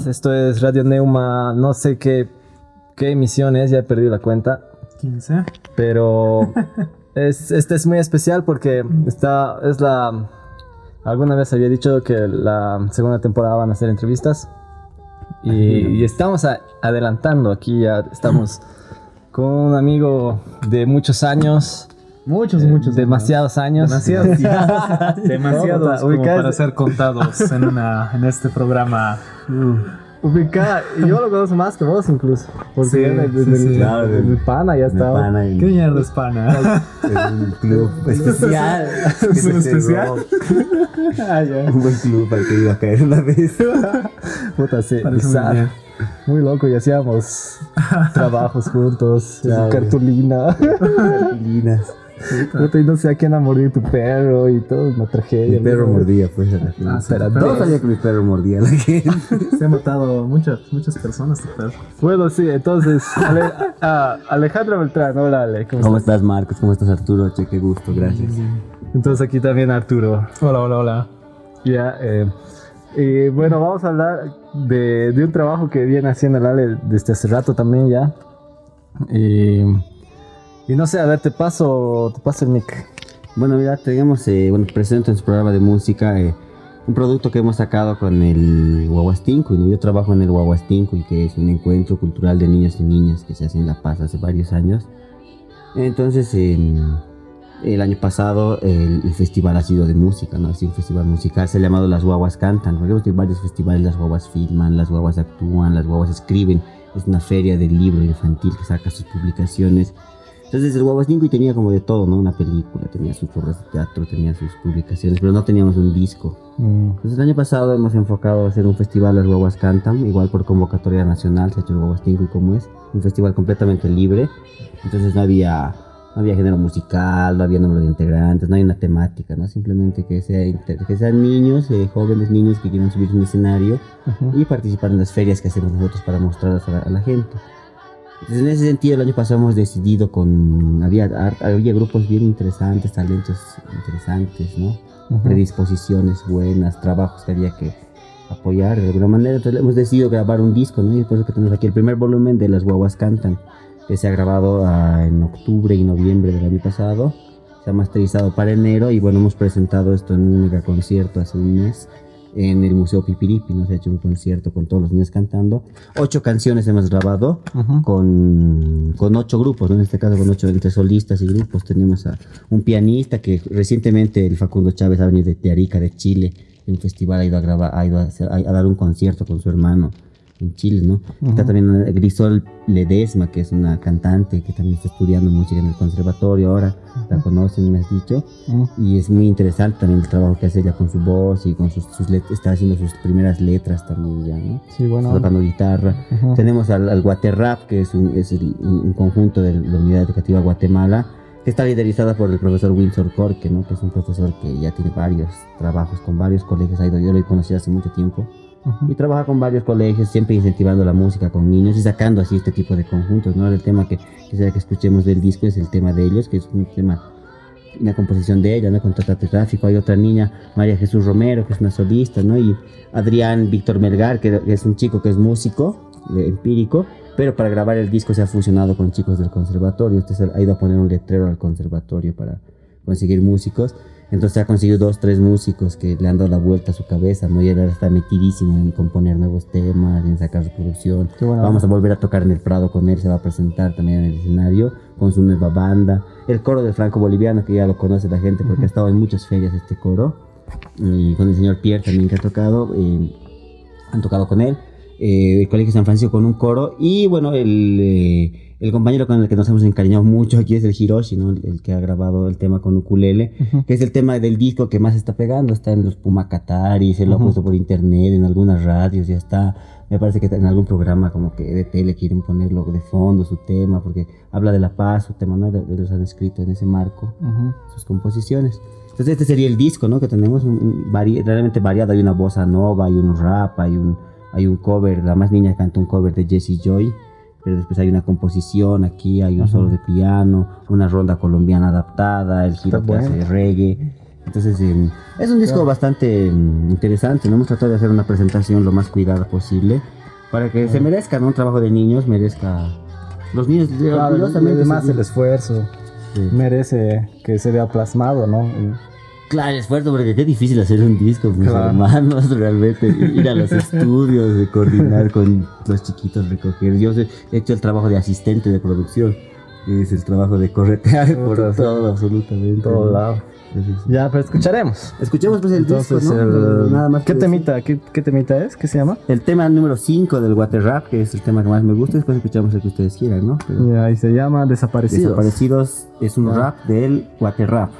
Esto es Radio Neuma, no sé qué, qué emisión es, ya he perdido la cuenta. 15. Pero es, este es muy especial porque está, es la... Alguna vez había dicho que la segunda temporada van a ser entrevistas. Y, y estamos a- adelantando aquí, ya estamos con un amigo de muchos años. Muchos, eh, muchos. Demasiados años. Demasiados. Demasiados Uy, como para ser contados en, una, en este programa. Ubicada, y yo lo conozco más que vos incluso. Porque Sí, desde, sí, desde sí. el, Claro, el pana ya estaba. pana y ¿Qué mierda es pana? es un club especial. ¿Es un especial? Ah. Un buen club al que iba a caer una vez. Puta, sí, muy bizarro. bien. Muy loco, y hacíamos trabajos juntos, cartulina. Linas. Puta, y no sé a quién a morir tu perro y todo, una tragedia. Mi perro ¿no? mordía, pues, a la gente. Ah, Pero. Todos sabían que mi perro mordía a la gente. Se ha matado muchas, muchas personas tu perro. Bueno, sí, entonces, Ale- ah, Alejandro Beltrán, hola Ale, ¿cómo ¿Cómo estás? estás, Marcos? ¿Cómo estás, Arturo? Che, qué gusto, gracias. Entonces aquí también Arturo. Hola, hola, hola. Ya, eh, y bueno, vamos a hablar de, de un trabajo que viene haciendo el Ale desde hace rato también ya. Y, y no sé, a ver, te paso, te paso el mic. Bueno, mira, tenemos, eh, bueno, presento en su programa de música eh, un producto que hemos sacado con el Guaguastinco. ¿no? Yo trabajo en el Guaguastinco y que es un encuentro cultural de niños y niñas que se hace en La Paz hace varios años. Entonces, em, el año pasado el, el festival ha sido de música, ¿no? Ha sido un festival musical, se ha llamado Las Guaguas Cantan. Porque hemos tenido varios festivales, las guaguas filman, las guaguas actúan, las guaguas escriben. Es una feria del libro infantil que saca sus publicaciones. Entonces el Guaguastinco y tenía como de todo, ¿no? Una película, tenía sus obras de teatro, tenía sus publicaciones, pero no teníamos un disco. Mm, Entonces el año pasado hemos enfocado a hacer un festival Las Guaguas Cantan, igual por convocatoria nacional, se ha hecho el Guaguastinco y como es, un festival completamente libre. Entonces no había, no había género musical, no había número de integrantes, no hay una temática, ¿no? Simplemente que, sea, que sean niños, eh, jóvenes niños que quieran subir un escenario y participar en las ferias que hacemos nosotros para mostrarlas a la, a la gente. Entonces, en ese sentido, el año pasado hemos decidido con... Había, había grupos bien interesantes, talentos interesantes, ¿no? Predisposiciones buenas, trabajos que había que apoyar de alguna manera. Entonces, hemos decidido grabar un disco, ¿no? Y por eso que tenemos aquí el primer volumen de Las Guaguas Cantan, que se ha grabado ah, en octubre y noviembre del año pasado. Se ha masterizado para enero y bueno, hemos presentado esto en un mega concierto hace un mes en el Museo Pipiripi, nos ha hecho un concierto con todos los niños cantando. Ocho canciones hemos grabado con, con ocho grupos, ¿no? en este caso con ocho entre solistas y grupos. Tenemos a un pianista que recientemente el Facundo Chávez ha venido de, de Arica, de Chile, en un festival ha ido a grabar, ha ido a, hacer- a- a dar un concierto con su hermano en Chile, ¿no? Está también Grisol Ledesma, que es una cantante que también está estudiando música en el conservatorio ahora, la conocen, me has dicho. Mm, Y es muy interesante también el trabajo que hace ella con su voz y con sus, sus let- está haciendo sus primeras letras también ya, ¿no? Sí, bueno. Está tocando guitarra. Tenemos al, al Guaterrap, que es, un, es el- un, un conjunto de la Unidad Educativa Guatemala, que está liderizada por el profesor Windsor Corque, ¿no? que es un profesor que ya tiene varios trabajos con varios colegios. Ha ido, yo lo he conocido hace mucho tiempo. Ujú. Y trabaja con varios colegios, siempre incentivando la música con niños y sacando así este tipo de conjuntos. ¿no? El tema que quisiera que escuchemos del disco es el tema de ellos, que es un tema una composición de ella, ¿no? Con Tata Tráfico. Hay otra niña, María Jesús Romero, que es una solista, ¿no? Y Adrián Víctor Melgar, que es un chico que es músico, empírico, pero para grabar el disco se ha fusionado con chicos del conservatorio. Se ha ido a poner un letrero al conservatorio para conseguir músicos. Entonces ha conseguido dos, tres músicos que le han dado la vuelta a su cabeza, ¿no? Y él ahora está metidísimo en componer nuevos temas, en sacar su producción. Vamos a volver a tocar en el Prado con él, se va a presentar también en el escenario con su nueva banda. El coro del Franco Boliviano, que ya lo conoce la gente porque ha estado en muchas ferias este coro. Y con el señor Pierre también que ha tocado, eh, han tocado con él. Eh, el Colegio San Francisco con un coro. Y bueno, el, eh, el compañero con el que nos hemos encariñado mucho aquí es el Hiroshi, ¿no? el, que ha grabado el tema con ukulele, Ujú. que es el tema del disco que más está pegando. Está en los Pumacatari, se lo ha puesto por internet, en algunas radios, ya está. Me parece que en algún programa como que de tele quieren ponerlo de fondo su tema, porque habla de la paz, su tema, ¿no? Los han escrito en ese marco Ujú. sus composiciones. Entonces este sería el disco, ¿no? Que tenemos un, un vari- realmente variado. Hay una bossa nova, hay un rap, hay un, hay un cover. La más niña canta un cover de Jesse Joy. Pero después hay una composición aquí, hay un solo de piano, una ronda colombiana adaptada, el giro que hace reggae. Entonces, eh, es un disco bastante mm, interesante, ¿no? Hemos tratado de hacer una presentación lo más cuidada posible para que se merezca, ¿no? Un trabajo de niños, merezca... Los niños, Claro, orgullosamente, además el esfuerzo Sí. merece que se vea plasmado, ¿no? Y- Claro, el esfuerzo, porque qué difícil hacer un disco, mis Claro. hermanos, realmente. Ir a los estudios, de coordinar con los chiquitos, recoger. Yo he hecho el trabajo de asistente de producción, que es el trabajo de corretear por todo, absolutamente. todo ¿no? lado. Ya, pero escucharemos. Escuchemos pues el Entonces, disco, ¿no? el- Nada más ¿qué temita? ¿Qué, qué temita es? ¿Qué se llama? El tema número 5 del Water Rap, que es el tema que más me gusta, después escuchamos el que ustedes quieran, ¿no? Pero Y ahí se llama Desaparecidos. Desaparecidos es un Ya. rap del Water Rap.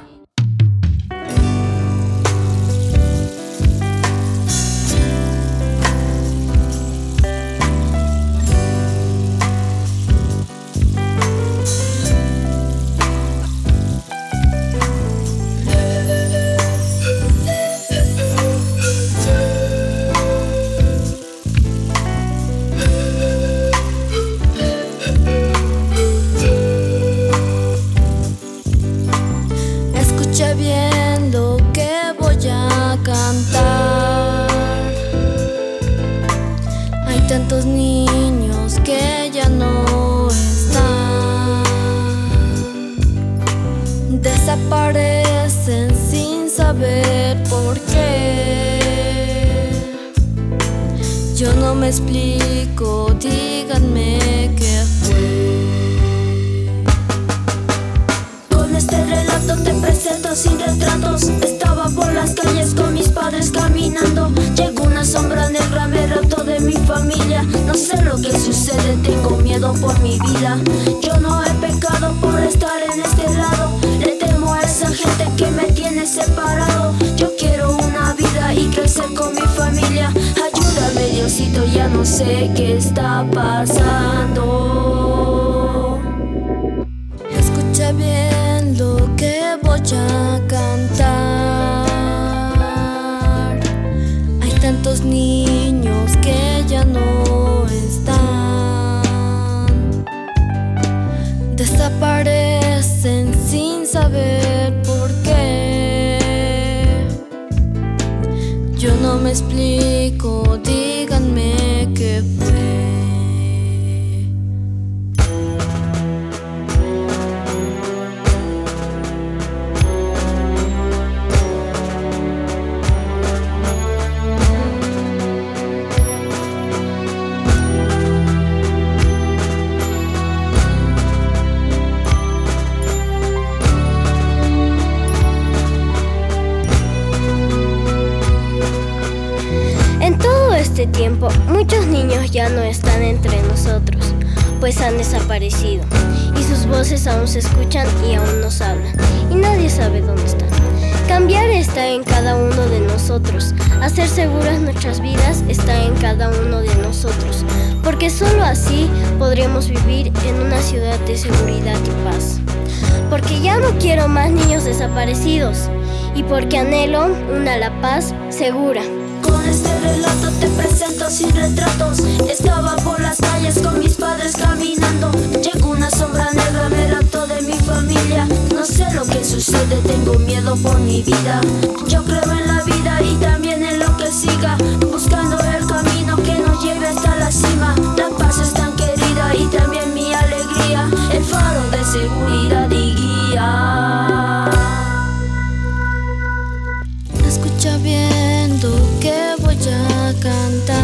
Relato te presento sin retratos. Estaba por las calles con mis padres caminando. Llegó una sombra negra, me raptó de mi familia. No sé lo que sucede, tengo miedo por mi vida. Yo no he pecado por estar en este lado. Le temo a esa gente que me tiene separado. Yo quiero una vida y crecer con mi familia. Ayúdame, Diosito, ya no sé qué está pasando. A cantar. Hay tantos niños que ya no están. Desaparecen sin saber por qué. Yo no me explico, díganme qué de seguridad y paz. Porque ya no quiero más niños desaparecidos. Y porque anhelo una La Paz segura. Con este relato te presento sin retratos. Estaba por las calles con mis padres caminando. Llegó una sombra negra, me raptó de mi familia. No sé lo que sucede, tengo miedo por mi vida. Yo creo en la vida y también en lo que siga. Buscando el camino que nos lleve hasta la cima. La paz es tan querida y también El faro de seguridad y guía. Escucha bien lo que voy a cantar.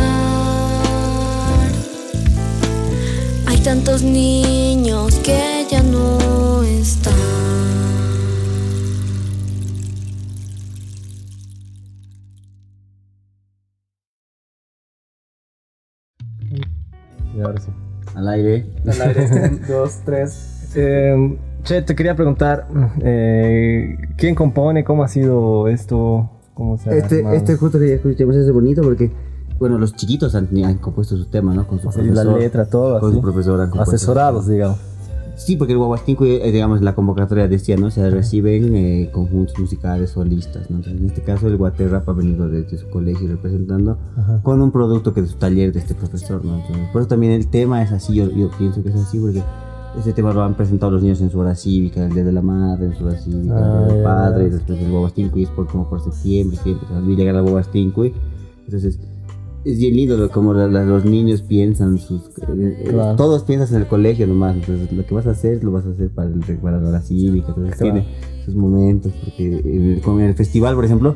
Hay tantos niños que ya no están. Y ahora sí. Al aire. Al aire, dos, tres. Eh, che, te quería preguntar, eh, ¿quién compone? ¿Cómo ha sido esto? ¿Cómo se ha Este, armado? este justo que escuchemos es bonito porque, bueno, los chiquitos han, han compuesto su tema, ¿no? Con su O sea, profesor. la letra, todo Con así. su profesor han. Asesorados, digamos. Sí, porque el Guaguastinco, eh, digamos, la convocatoria decía, ¿no? Se reciben eh, conjuntos musicales solistas, ¿no? Entonces, en este caso, el Guaterrap ha venido desde su colegio representando Ajá. con un producto que es su taller de este profesor, ¿no? Entonces, por eso también el tema es así, yo, yo pienso que es así, porque Este tema lo han presentado los niños en su hora cívica, el Día de la Madre, en su hora cívica, Ah, el Día del ya. Padre, después el Huavastinco y es por, como por septiembre, siempre, también llega el Huavastinco y entonces es bien lindo lo- como la- la- los niños piensan, sus, eh, eh, Claro. todos piensan en el colegio nomás, entonces lo que vas a hacer lo vas a hacer para, el, para la cívica, entonces Claro. tiene sus momentos, porque en el, festival, por ejemplo,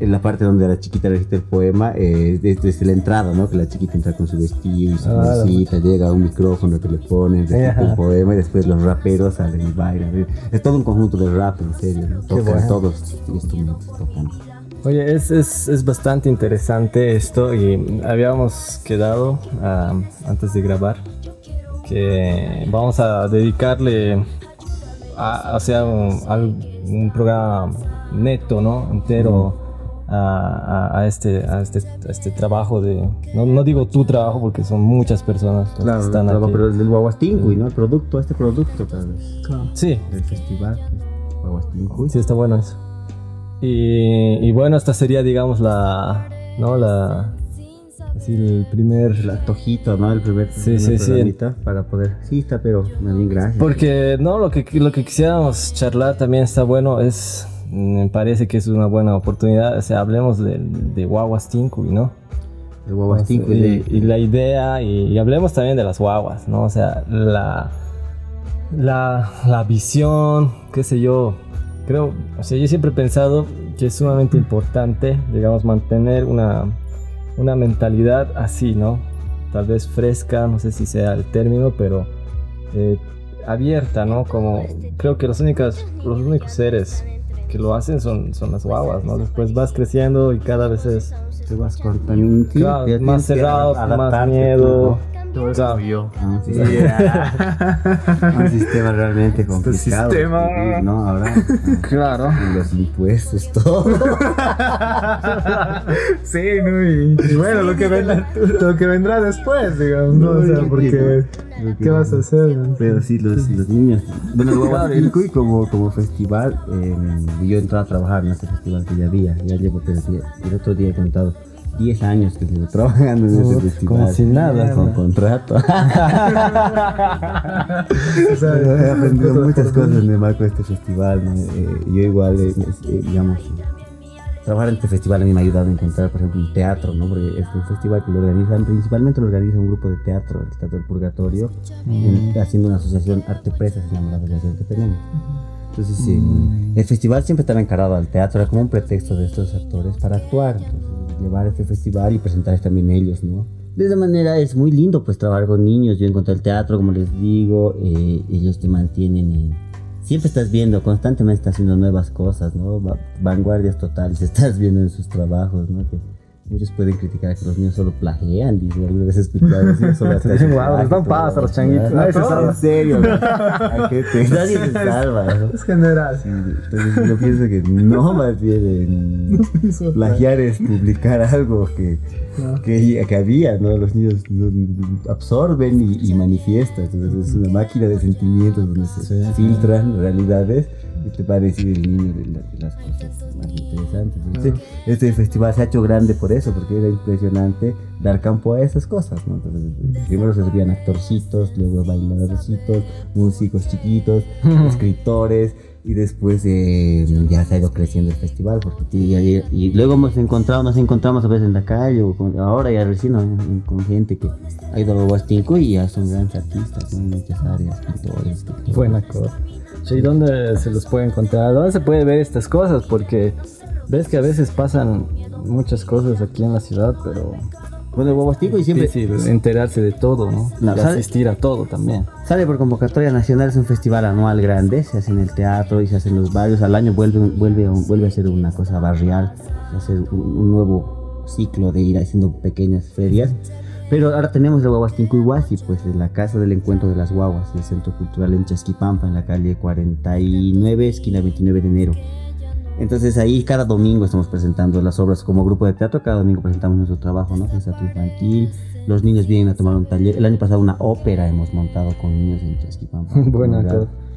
en la parte donde la chiquita recita el poema, eh, es desde la entrada, ¿no? Que la chiquita entra con su vestido y su Ah, bolsita, llega un micrófono que le ponen, recita el poema y después los raperos salen y bailan. Es todo un conjunto de rap, en serio, ¿no? Tocan bueno. todos los instrumentos, tocan. Oye, es, es, es bastante interesante esto y habíamos quedado ah, antes de grabar que vamos a dedicarle a, o sea, un, programa neto, ¿no? Entero a, a- a este, a, este, a este trabajo de... No, no digo tu trabajo porque son muchas personas las que Claro, están claro, aquí. pero el del Huahuastingui, ¿no? El producto, este producto, tal vez, Claro. Sí, del festival, Huahuastingui. sí, está bueno eso. Y, y bueno, esta sería, digamos, la... ¿No? La... Así, el primer... El antojito, ¿no? El primer, Sí, sí, sí. para poder. Sí, está, pero bien gracias. Porque no, lo que, lo que quisiéramos charlar también está bueno, es, me parece que es una buena oportunidad, o sea, hablemos de, de guaguas Tincuy, ¿no? el Huahuastingui y, de. y la idea, y, y hablemos también de las guaguas, ¿no? O sea, la, la, la visión, qué sé yo, creo, o sea, yo siempre he pensado que es sumamente importante, digamos, mantener una, una mentalidad así, ¿no? Tal vez fresca, no sé si sea el término, pero eh, abierta, ¿no? Como creo que los únicos, los únicos seres que lo hacen son, son las guaguas, ¿no? Después vas creciendo y cada vez es Te vas Claro, más cerrado, más miedo. Todo eso Claro. soy yo. ¿no? Ah, un sistema, un sistema realmente complicado. de sistema. vivir, ¿no? Ahora. Claro. los impuestos, todo. Sí, ¿no? Y, y bueno, lo que, vendrá, lo que vendrá después, digamos, ¿no? O sea, porque... ¿Qué vas a hacer? Pero sí, los, los niños. Bueno, el Huahuastingui como, como festival, eh, yo entré a trabajar en este festival que ya había. Ya llevo tres días. El otro día he contado 10 años que llevo trabajando en ese festival. como si nada. Con contrato. He aprendido muchas cosas en el marco de este festival. ¿no? Eh, yo igual, eh, eh, digamos, trabajar en este festival a mí me ha ayudado a encontrar, por ejemplo, un teatro, ¿no? Porque es un festival que lo organizan, principalmente lo organiza un grupo de teatro, el Teatro del Purgatorio, en- haciendo una asociación Arte Presa, se llama la asociación que tenemos. Entonces, sí, el festival siempre estaba encarado al teatro, era como un pretexto de estos actores para actuar, entonces, llevar este festival y presentarles también ellos, ¿no? De esa manera es muy lindo pues trabajar con niños, yo encontré el teatro, como les digo, eh, ellos te mantienen, eh, siempre estás viendo, constantemente estás haciendo nuevas cosas, ¿no? Va- vanguardias totales, estás viendo en sus trabajos, ¿no? Que muchos pueden criticar que los niños solo plagian, dice, alguna vez escuchado eso, solo hasta Dicen, hacen "Guau, les dan plagio, paz a los changuitos". Nadie se salva, en serio, ¿no? ¿A qué te- Nadie se salva, es general. Entonces yo pienso que no más bien en plagiar es publicar algo que, No. que, que había, ¿no? Los niños absorben y, y manifiestan. Entonces es una máquina de sentimientos donde se filtran realidades y te va a decir el niño de, la- de las cosas más interesantes. Este, este festival se ha hecho grande por eso, porque era impresionante dar campo a esas cosas, ¿no? Entonces, primero se subían actorcitos, luego bailadorcitos, músicos chiquitos, escritores y después eh, ya se ha ido creciendo el festival porque y, y- y luego hemos encontrado nos encontramos a veces en la calle o con- ahora ya recién ¿no? Con gente que ha ido a Huastinco y ya son grandes artistas ¿no? en muchas áreas pintores. Buena cosa. ¿Y dónde se los puede encontrar? ¿Dónde se puede ver estas cosas? Porque ves que a veces pasan muchas cosas aquí en la ciudad, pero bueno el Huastinco y siempre difícil enterarse de todo, ¿no? No, y ¿sabe? asistir a todo también. Sale por convocatoria nacional, es un festival anual grande, se hace en el teatro y se hace en los barrios, al año vuelve, vuelve, vuelve a ser una cosa barrial, a ser un, un nuevo ciclo de ir haciendo pequeñas ferias. Pero ahora tenemos el Huahuastinco Iguasi, pues en la Casa del Encuentro de las Guaguas, el Centro Cultural en Chasquipampa, en la calle 49, esquina 29 de enero. Entonces ahí cada domingo estamos presentando las obras como grupo de teatro, cada domingo presentamos nuestro trabajo, ¿no? Teatro infantil, los niños vienen a tomar un taller. El año pasado una ópera hemos montado con niños en Chasquipampa. Buena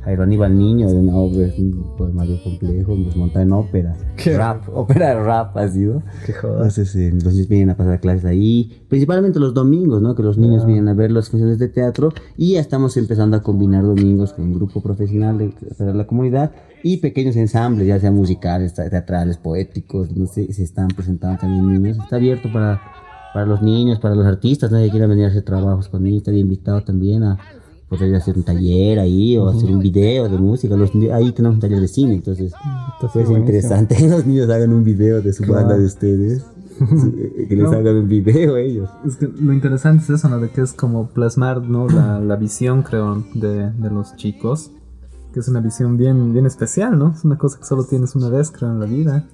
Jairo Aníbal Niño, de una obra, es un poema bien complejo, nos monta en ópera. rap, ópera de rap ha sido. Qué joda. Entonces, eh, los niños vienen a pasar clases ahí, principalmente los domingos, ¿no? Que los niños vienen a ver las funciones de teatro y ya estamos empezando a combinar domingos con un grupo profesional de, para la comunidad y pequeños ensambles, ya sean musicales, te- teatrales, poéticos, no sé, se están presentando también niños. Está abierto para, para los niños, para los artistas, ¿no? que quieran venir a hacer trabajos con niños, estaría invitado también a poder hacer un taller ahí o hacer un video de música. Los, ahí tenemos un taller de cine, entonces pues interesante que los niños hagan un video de su banda de ustedes. que les No. hagan un video ellos. Es que lo interesante es eso, ¿no? De que es como plasmar, ¿no? La, la visión, creo, de, de los chicos. Que es una visión bien, bien especial, ¿no? Es una cosa que solo tienes una vez, creo, en la vida.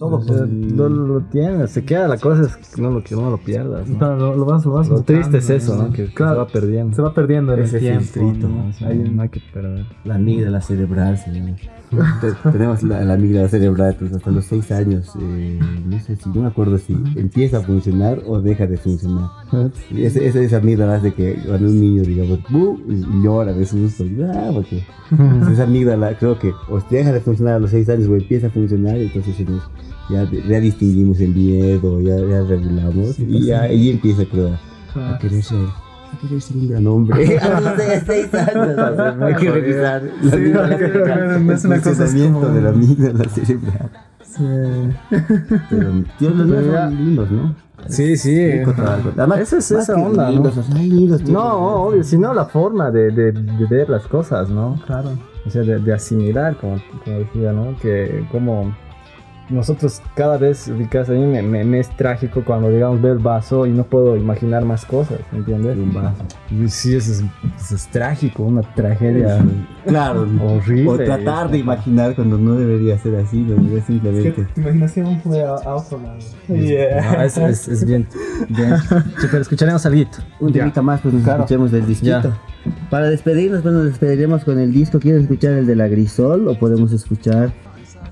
Todo lo, lo tienes, se queda la cosa es que no lo, que no lo pierdas. ¿no? Claro, lo, lo vas, lo vas Lo triste es eso, ¿no? Que, claro, se va perdiendo. se va perdiendo en Ese el tiempo. filtrito, ¿no? Hay un- no hay que perder. La amígdala cerebral se llama. Te- Tenemos la, la amígdala cerebral pues, hasta los 6 años. eh, no sé si, no me acuerdo si empieza a funcionar o deja de funcionar. Y ese- esa, amígdala hace que cuando un niño, digamos, y llora de susto. y, ah, porque esa amígdala creo que o deja de funcionar a los 6 años o empieza a funcionar, entonces ya, ya distinguimos el miedo, ya, ya regulamos y ya ahí empieza creo a querer ser. Querer ser un gran hombre. A los 6 años. Hay que revisar la Sí, porque, cerebral, no es el una cosa, funcionamiento como- de la amígdala cerebral. Sí. Pero tío, los niños son lindos, ¿no? Sí, sí. Además, Esa es esa onda, ¿no? lindos, o sea, lindos, tío. No, obvio, sino la forma de, de, de ver las cosas, ¿no? Claro. O sea, de, de asimilar, como, como decía, ¿no? Que como nosotros cada vez, ubicas, a mí me, me- me es trágico cuando, digamos, veo el vaso y no puedo imaginar más cosas, ¿me entiendes? Un vaso. Sí, eso es, eso es trágico, una tragedia. Claro. Horrible. O tratar de imaginar cuando no debería ser así, no debería simplemente. tu imaginación fue a, a otro lado. No, es, es, es bien, bien. Sí, pero escucharemos algo. Un temita más, pues nos Claro. escuchemos del disquito. Ya. Para despedirnos, pues nos despediremos con el disco. ¿Quieres escuchar el de la Grisol o podemos escuchar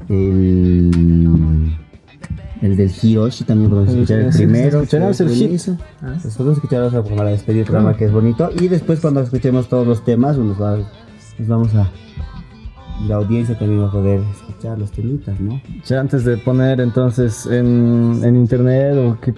el. El del Hiroshi también podemos escuchar el primero. escucharemos el hit. buenísimo. Pues podemos escuchar otro para despedir el programa que es bonito. Y después cuando escuchemos todos los temas, pues, nos, va- nos vamos a... y La audiencia también va a poder escuchar los temitas, ¿no? Ya antes de poner entonces en, en internet o qué,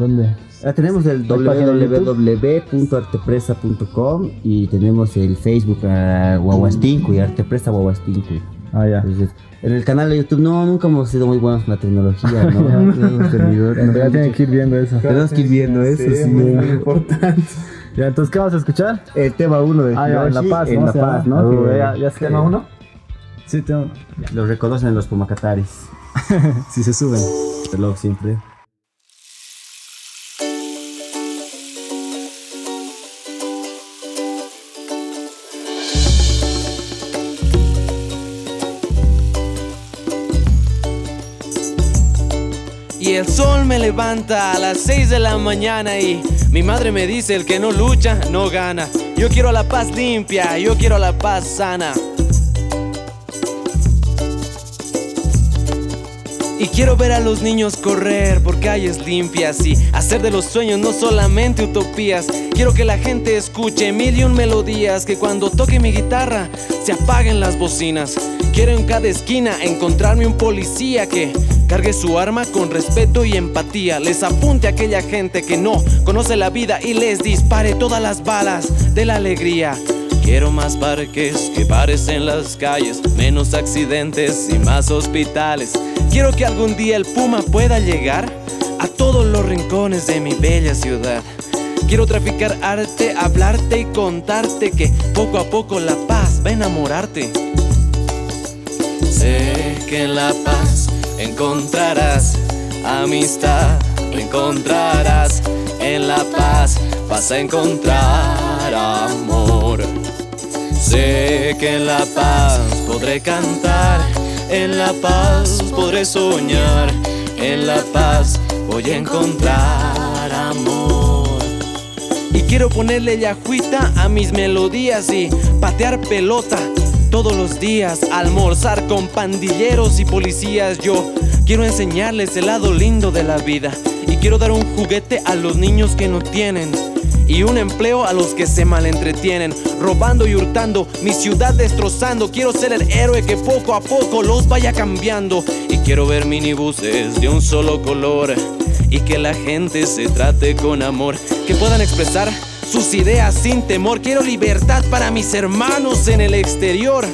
¿dónde? Ah, tenemos el ¿Hay página de www.artepresa.com y tenemos el Facebook uh, Guaguastinco y Artepresa Guaguastinco. Ah, ya. Entonces, en el canal de YouTube no, nunca hemos sido muy buenos con la tecnología, ¿no? No tenido- En realidad tienen que ir viendo eso. Tenemos que ir viendo eso, sí. muy, muy importante. Ya, entonces, ¿qué vamos a escuchar? El tema 1 de Ah, ya, en La Paz, en ¿no? La Se Paz, llama. ¿no? Uh, ya, ya se ¿Tema uno? Sí, tengo. Lo reconocen los Pumacataris. Si se suben. Reloj siempre. El sol me levanta a las 6 de la mañana y mi madre me dice el que no lucha no gana. Yo quiero la paz limpia, yo quiero la paz sana. Y quiero ver a los niños correr por calles limpias y hacer de los sueños no solamente utopías. Quiero que la gente escuche mil y un melodías, que cuando toque mi guitarra se apaguen las bocinas. Quiero en cada esquina encontrarme un policía que cargue su arma con respeto y empatía. Les apunte a aquella gente que no conoce la vida y les dispare todas las balas de la alegría. Quiero más parques que bares en las calles, menos accidentes y más hospitales. Quiero que algún día el Puma pueda llegar a todos los rincones de mi bella ciudad. Quiero traficar arte, hablarte y contarte que poco a poco la paz va a enamorarte. Sé que la paz encontrarás amistad, encontrarás en la paz vas a encontrar amor. Sé que en la paz podré cantar, en la paz podré soñar, en la paz voy a encontrar amor. Y quiero ponerle yajuita a mis melodías y patear pelota todos los días, almorzar con pandilleros y policías. Yo quiero enseñarles el lado lindo de la vida y quiero dar un juguete a los niños que no tienen. y un empleo a los que se malentretienen, robando y hurtando, mi ciudad destrozando. Quiero ser el héroe que poco a poco los vaya cambiando y quiero ver minibuses de un solo color y que la gente se trate con amor, que puedan expresar sus ideas sin temor. Quiero libertad para mis hermanos en el exterior.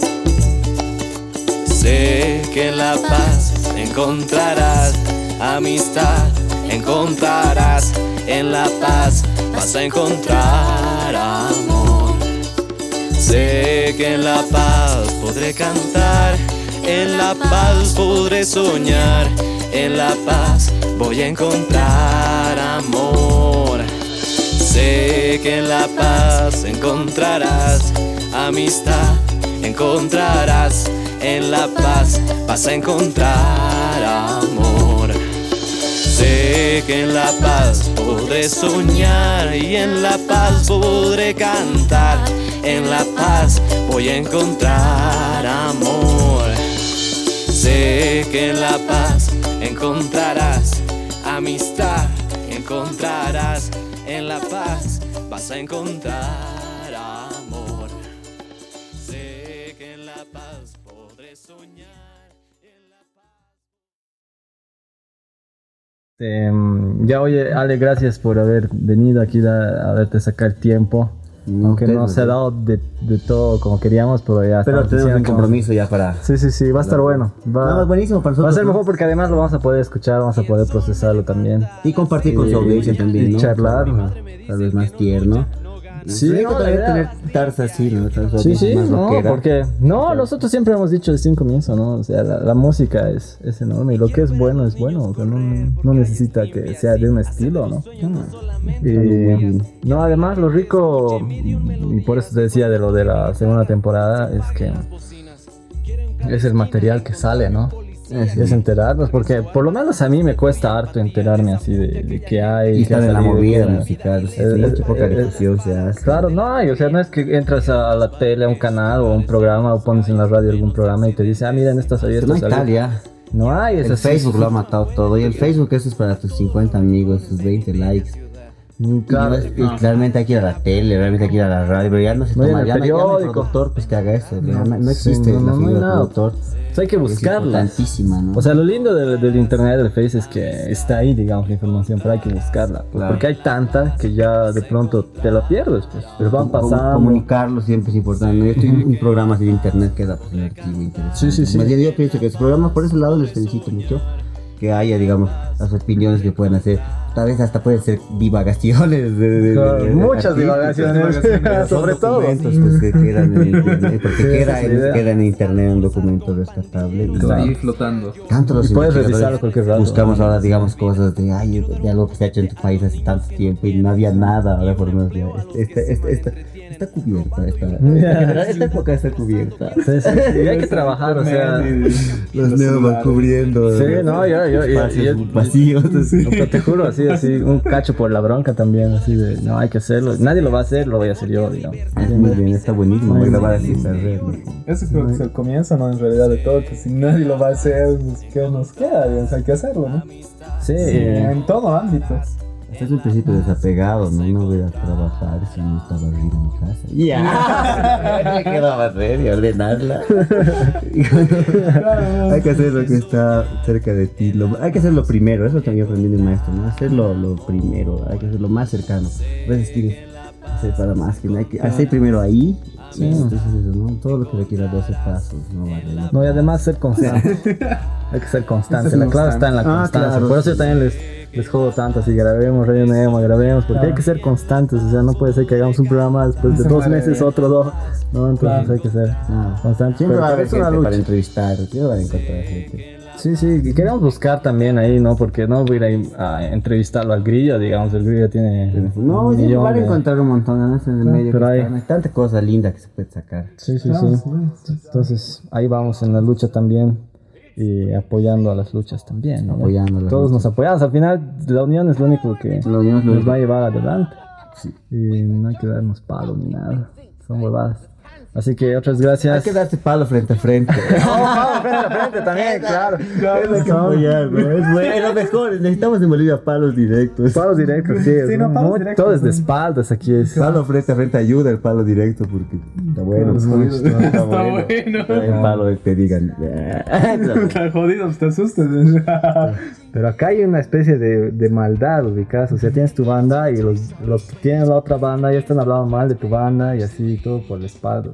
Sé que en la paz encontrarás amistad, encontrarás en la paz, vas a encontrar amor. Sé que en la paz podré cantar, en la paz podré soñar, en la paz voy a encontrar amor. Sé que en la paz encontrarás amistad, encontrarás en la paz, vas a encontrar amor. Sé que en la paz podré soñar y en la paz podré cantar. En la paz voy a encontrar amor. Sé que en la paz encontrarás amistad, encontrarás en la paz, vas a encontrar amor. Sé que en la paz podré soñar. en la paz. Mm, ya oye, Ale, gracias por haber venido aquí a, a verte sacar tiempo. Aunque ustedes, no se ha ¿no? dado de, de todo como queríamos, pero ya Pero tenemos diciendo- compromiso ya para... Sí, sí, sí, va a estar bueno. Va, No, buenísimo para va a nosotros. ser ¿no? mejor porque además lo vamos a poder escuchar, vamos a poder procesarlo también. Y compartir con su audiencia también, y ¿no? charlar. Tal vez más tierno. Sí, no, la también idea- tener tarsa así, ¿no? Tarsa Sí, sí, más no, rockera. porque no, nosotros siempre hemos dicho desde un comienzo, ¿no? O sea, la, la música es, es enorme y lo que es bueno es bueno, o sea, no, no necesita que sea de un estilo, ¿no? Y, no, además lo rico, y por eso te decía de lo de la segunda temporada, es que es el material que sale, ¿no? Es- Es enterarnos, porque por lo menos a mí me cuesta harto enterarme así de, de qué hay. Y estar en la movida musical. sí, mucha eh, poca difusión se hace. Claro, no hay, o sea, no es que entras a la tele, a un canal o a un programa o pones en la radio algún programa y te dice, ah, miren, estas No abiertas. hay tal ya. No hay, es El así. Facebook lo ha matado todo. Y el Facebook eso es para tus 50 amigos, tus 20 likes. No es- y realmente hay que ir a la tele, realmente hay que ir a la radio, pero ya no se No toma, ya no, ya no hay productor pues que haga eso, no, no sí, existe no, la figura del nada. productor. Entonces hay que buscarla. O sea, lo lindo del, del internet, del Face, es que está ahí, digamos, la información, pero hay que buscarla. pues, Claro. Porque hay tanta que ya de pronto te la pierdes, pues. Pero van pasando. Comunicarlo siempre es importante. Yo estoy en un programa de internet que da pues, un archivo interesante. Sí, sí, sí. Más bien, yo pienso que ese programa, por ese lado, les felicito mucho. Que haya, digamos, las opiniones que pueden hacer. Tal vez hasta pueden ser divagaciones. De, de- de- Claro, de- muchas artísticas, divagaciones, Son sobre todo. pues, que quedan en internet. Porque Sí, queda, idea. queda en internet un documento rescatable. Y Está ahí flotando. tanto los Y puedes revisarlo cualquier rato. Buscamos ahora, digamos, cosas de, ay, de algo que se ha hecho en tu país hace tanto tiempo y no había nada. Ahora por lo menos ya, esta, esta, esta, está cubierta. Esta, esta, esta época está cubierta. Sí, sí, sí, y hay que trabajar, o sea. Los neos van cubriendo. Sí, no, yo, yo, vacíos. así. Te juro, así, así, un cacho por la bronca también, así de, no, hay que hacerlo. Nadie lo va a hacer, lo voy a hacer yo, digamos. Muy bien, está buenísimo. Voy a grabar así. Eso creo que es el comienzo, ¿no? En realidad de todo, que si nadie lo va a hacer, pues, ¿qué nos queda? hay que hacerlo, ¿no? Sí, En todo ámbito. Este es un principio desapegado, ¿no? No voy a trabajar si no está barrida mi casa. Ya, ¿qué va a barrer y ordenarla? Hay que hacer lo que está cerca de ti. Lo- hay que hacerlo primero, eso también aprendí de un maestro, ¿no? Hacerlo lo primero, hay que hacerlo más cercano. A veces quieres hacer para más, que no hay que hacer primero ahí. Y entonces eso, ¿no? Todo lo que requiera 12 pasos, no vale. no, y además ser constante. Hay que ser constante, la clave está en la Ah, constancia. claro, Por eso sí. yo también les, les jodo tanto, así grabemos, rellenemos, grabemos, porque hay que ser constantes, o sea, no puede ser que hagamos un programa después de dos meses, otro dos, ¿no? Entonces Claro. hay que ser Ah, constantes. Siempre va a haber gente para entrevistar, siempre van a encontrar gente. Sí, sí, y queremos buscar también ahí, ¿no? Porque no voy a ir a entrevistarlo al grillo, digamos, el grillo tiene. No, sí, van a encontrar un montón, ¿no? Es en el medio pero que hay- hay tanta cosa linda que se puede sacar. Sí, sí, sí. Entonces ahí vamos en la lucha también y apoyando a las luchas también. ¿no? Apoyando Todos luchas. nos apoyamos. Al final, la unión es lo único que La unión es lo nos único. va a llevar adelante. Sí. Y no hay que darnos palo ni nada. Son huevadas. Así que otras Hay gracias. que darse palo frente a frente. Oh, vamos, frente a frente también, claro. Es que apoyar, ¿no? Es bueno, es lo mejor. Necesitamos en Bolivia palos directos. Palos directos, sí. Sí, es no, palos muy- directos, todo es de espaldas aquí. Es. Palo frente a frente ayuda el palo directo porque está bueno. Está bueno. Está bueno. El palo de que te digan. Está jodido, pues te asustas. Pero acá hay una especie de, de maldad, ubicas. O sea, tienes tu banda y los, los que tienen la otra banda ya están hablando mal de tu banda y así todo por la espalda,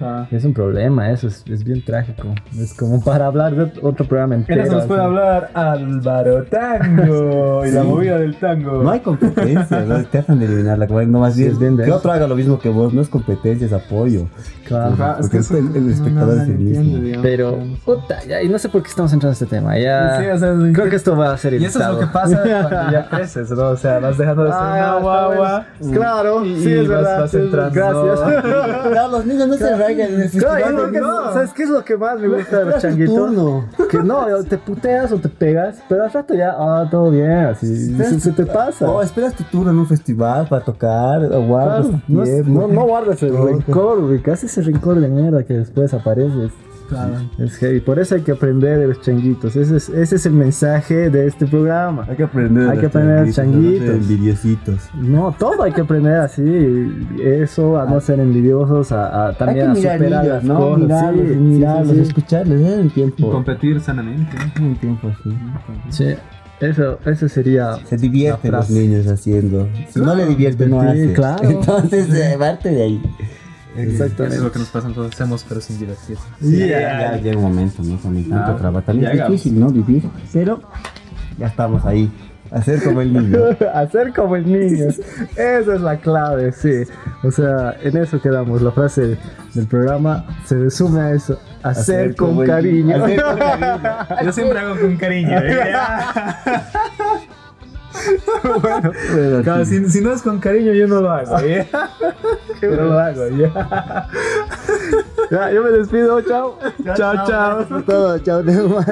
Ah. Es un problema, eso es, es bien trágico. Es como para hablar de otro programa entero. Eso nos puede hablar Álvaro Tango y la movida del tango. No hay competencia, ¿no? Te hacen de eliminarla. como No, más bien, es bien que otro haga lo mismo que vos. No es competencia, es apoyo. Claro. Ajá, Porque eso- el- el no, espectador no, es el mismo. entiende, digamos. Pero, puta, ya, y no sé por qué estamos entrando en este tema. Ya, Sí, o sea, creo que- que esto va a ser Y eso es lo que pasa cuando ya creces, ¿no? O sea, vas dejando de ser Ah, guagua. bueno. Claro, y, sí, y es vas, verdad. vas sí, entrando. Gracias. Los niños no se arraigan en el Claro, niños. ¿Sabes qué es lo que más me gusta de los changuitos? Que no, te puteas o te pegas, pero al rato ya, ah, todo bien, así, se, se te pasa. Oh, esperas tu turno en un festival para tocar, o guardas Claro, tu no, no, no guardas el rencor, ubicas ese rencor de mierda que después apareces. Claro. Es heavy. Por eso hay que aprender de los changuitos. Ese es, ese es el mensaje de este programa. Hay que aprender. Hay de que los aprender de los changuitos. Envidiositos. No, todo hay que aprender así. Eso, a no ser envidiosos, a, a también hay que a mirar superar niños, las ¿no? cosas. Mirarlos, sí, sí, mirarlos, sí, sí. escucharles, ¿eh? Un tiempo. Competir sanamente. Un tiempo así. Sí, eso, eso sería. Se divierten los niños haciendo. Si no le divierten, no Sí, hace. claro. Entonces, eh, parte de ahí. Eso es lo que nos pasa, nosotros hacemos, pero sin divertirse. Sí, ya, ya llega un momento, ¿no? También tanto Ah, trabajo. También ya es difícil, ¿no? Vivir. Pero ya estamos ahí. Hacer como el niño. Hacer como el niño. Esa es la clave, sí. O sea, en eso quedamos. La frase del programa se resume a eso. Hacer, con como el- cariño. hacer con cariño. Yo siempre hago con cariño. ¿eh? Pero Claro, sí. si, si no es con cariño, yo no lo hago. ¿eh? Yo no lo hago. ¿ya? Ya, yo me despido. Chao. Chao, chao. Por todo. Chao, demás.